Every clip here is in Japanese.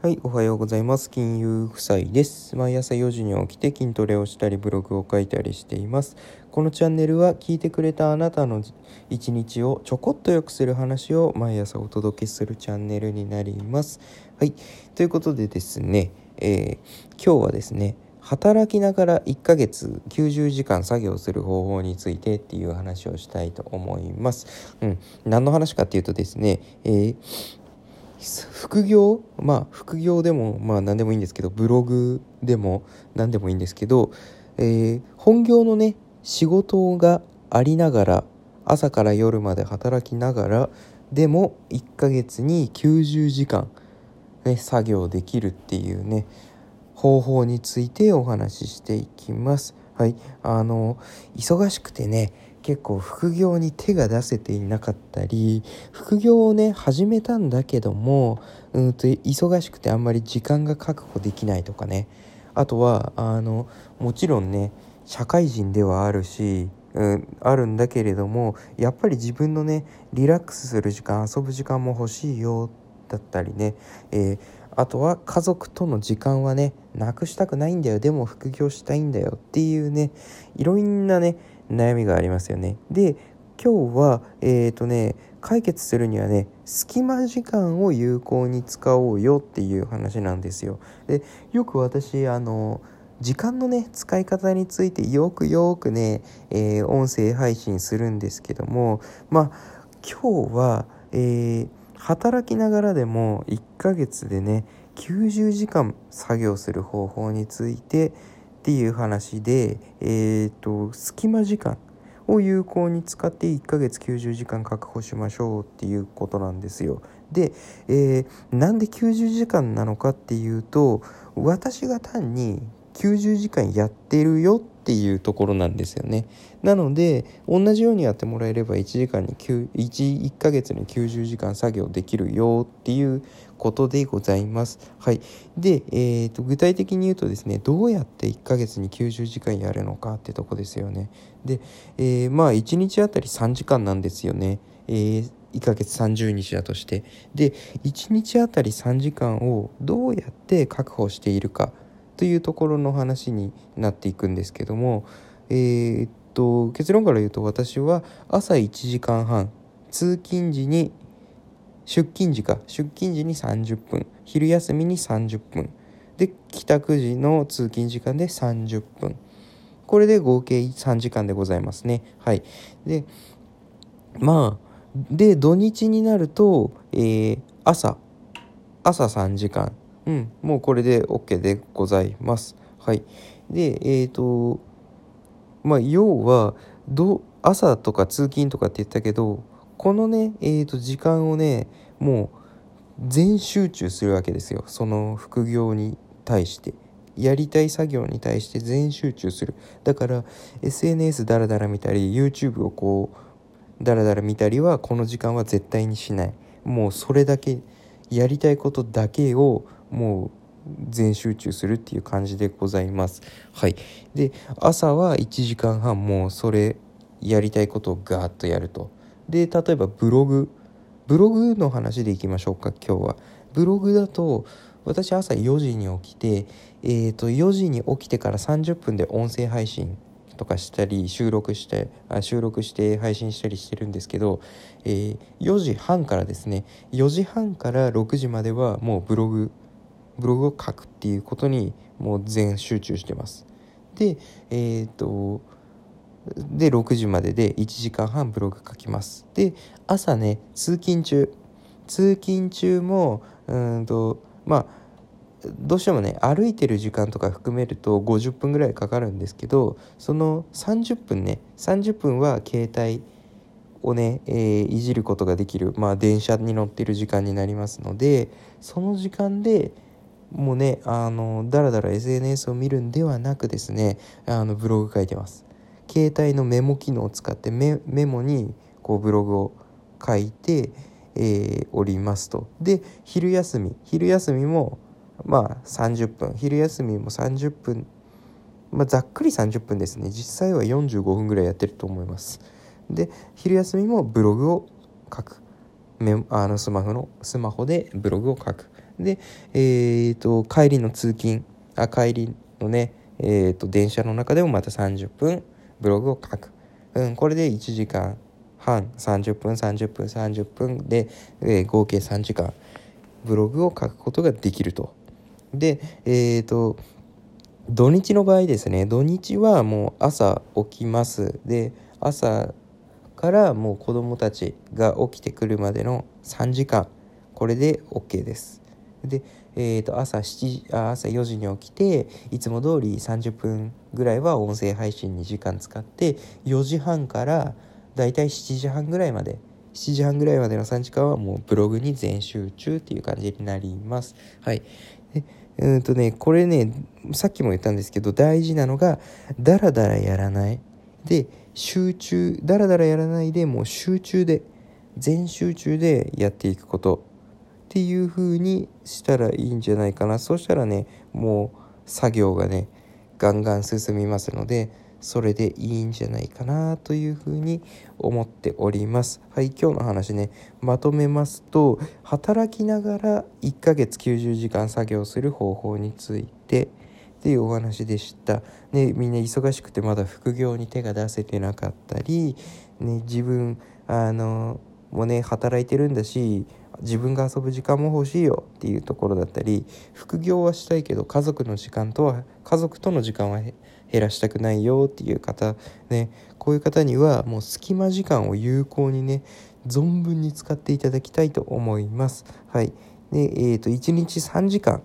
はい、おはようございます。金融夫妻です。毎朝4時に起きて筋トレをしたりブログを書いたりしています。このチャンネルは聞いてくれたあなたの一日をちょこっと良くする話を毎朝お届けするチャンネルになります。はい、ということでですね、えー、今日はですね、働きながら1ヶ月90時間作業する方法についてっていう話をしたいと思います。うん、何の話かっていうとですね、えー副業？まあ副業でもまあ何でもいいんですけどブログでも何でもいいんですけど、えー、本業のね仕事がありながら朝から夜まで働きながらでも1ヶ月に90時間、ね、作業できるっていうね方法についてお話ししていきます。はい、あの忙しくてね結構副業に手が出せていなかったり副業をね始めたんだけどもうんと忙しくてあんまり時間が確保できないとかね。あとはあのもちろんね社会人ではあるし、うん、あるんだけれどもやっぱり自分のねリラックスする時間遊ぶ時間も欲しいよだったりね、えー、あとは家族との時間はねなくしたくないんだよでも副業したいんだよっていうねいろんなね悩みがありますよね。で今日はえっ、ー、とね解決するにはね隙間時間を有効に使おうよっていう話なんですよ。でよく私あの時間のね使い方についてよくよくね、えー、音声配信するんですけどもまあ今日は、えー、働きながらでも1ヶ月でね90時間作業する方法についてっていう話で、えーと、隙間時間を有効に使って1ヶ月90時間確保しましょうっていうことなんですよ。で、えー、なんで90時間なのかっていうと私が単に90時間やってるよってていうところなんですよね。なので同じようにやってもらえれば1時間に 1, 1ヶ月に90時間作業できるよっていうことでございます。はい。で、えーと、具体的に言うとですねどうやって1ヶ月に90時間やるのかってとこですよね。で、えー、まあ1日あたり3時間なんですよね。えー1ヶ月30日だとしてで1日あたり3時間をどうやって確保しているかというところの話になっていくんですけどもえー、っと結論から言うと私は朝1時間半通勤時に出勤時か出勤時に30分昼休みに30分で帰宅時の通勤時間で30分。これで合計3時間でございますね。はい。でまあで土日になると、えー、朝朝3時間。うん、もうこれで OK でございます。はい。で、えっ、ー、と、まあ、要は、ど朝とか通勤とかって言ったけど、このね、えっ、ー、と、時間をね、もう全集中するわけですよ。その副業に対して。やりたい作業に対して全集中する。だから、SNS ダラダラ見たり、YouTube をこう、ダラダラ見たりは、この時間は絶対にしない。もうそれだけ、やりたいことだけをもう全集中するっていう感じでございます。はい、で朝は1時間半もうそれやりたいことをガーッとやると。で例えばブログブログの話でいきましょうか今日は。ブログだと私朝4時に起きて、えー、と4時に起きてから30分で音声配信とかしたり収録してあ収録して配信したりしてるんですけど、えー、4時半からですね4時半から6時まではもうブログブログを書くっていうことにもう全集中してます。で、えっ、と、で、6時までで1時間半ブログ書きます。で、朝ね、通勤中、通勤中も、うんと、まあ、どうしてもね歩いてる時間とか含めると50分ぐらいかかるんですけどその30分ね30分は携帯をね、えー、いじることができるまあ電車に乗ってる時間になりますのでその時間でもうねあのだらだら SNS を見るんではなくですねあのブログ書いてます。携帯のメモ機能を使ってメモにこうブログを書いて、えー、おりますと。で昼休み昼休みもまあ30分昼休みも30分まあ、ざっくり30分ですね。実際は45分ぐらいやってると思います。で昼休みもブログを書く。メあのスマホのスマホでブログを書く。で、えーと、帰りの通勤あ帰りのね、えーと、電車の中でもまた30分ブログを書く、うん、これで1時間半30分30分30分で、えー、合計3時間ブログを書くことができると。でえっ、ー、と土日の場合ですね土日はもう朝起きます。で朝からもう子供たちが起きてくるまでの3時間これで OK です。で、えー、と朝7あ朝4時に起きていつも通り30分ぐらいは音声配信に時間使って4時半からだいたい7時半ぐらいまで7時半ぐらいまでの3時間はもうブログに全集中っていう感じになります。はい。でうんとね、これね、さっきも言ったんですけど、大事なのが、ダラダラやらない。で、集中、ダラダラやらないで、もう集中で、全集中でやっていくこと。っていう風にしたらいいんじゃないかな。そしたらね、もう作業がね、ガンガン進みますので、それでいいんじゃないかなというふに思っております。はい、今日の話ね、まとめますと、働きながら1ヶ月90時間作業する方法についてっていうお話でした。ね、みんな忙しくてまだ副業に手が出せてなかったり、ね、自分、あの、もね、働いてるんだし、自分が遊ぶ時間も欲しいよっていうところだったり副業はしたいけど家族の時間とは家族との時間は減らしたくないよっていう方ねこういう方にはもう隙間時間を有効にね存分に使っていただきたいと思います。はい。でえーと、1日3時間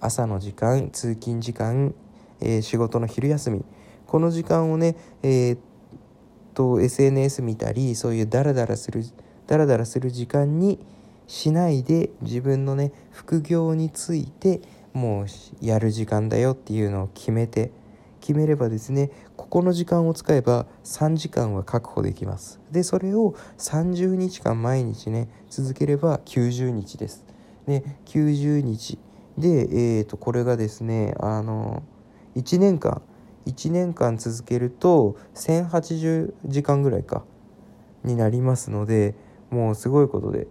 朝の時間通勤時間、えー、仕事の昼休みこの時間をねえー、と SNS 見たりそういうダラダラするダラダラする時間にしないで自分のね副業についてもうやる時間だよっていうのを決めて決めればですねここの時間を使えば3時間は確保できます。でそれを30日間毎日ね続ければ90日です。ね90日でえー、とこれがですねあの1年間1年間続けると1080時間ぐらいかになりますのでもうすごいことで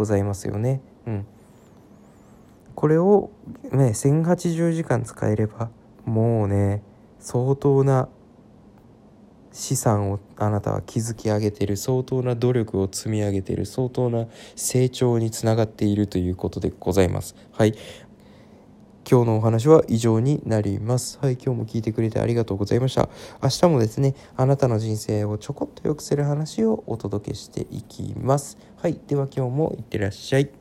ございますよね。うん。これをね1080時間使えればもうね相当な資産をあなたは築き上げている相当な努力を積み上げている相当な成長につながっているということでございます。はい。今日のお話は以上になります。はい今日も聞いてくれてありがとうございました。明日もですねあなたの人生をちょこっと良くする話をお届けしていきます。はいでは今日もいってらっしゃい。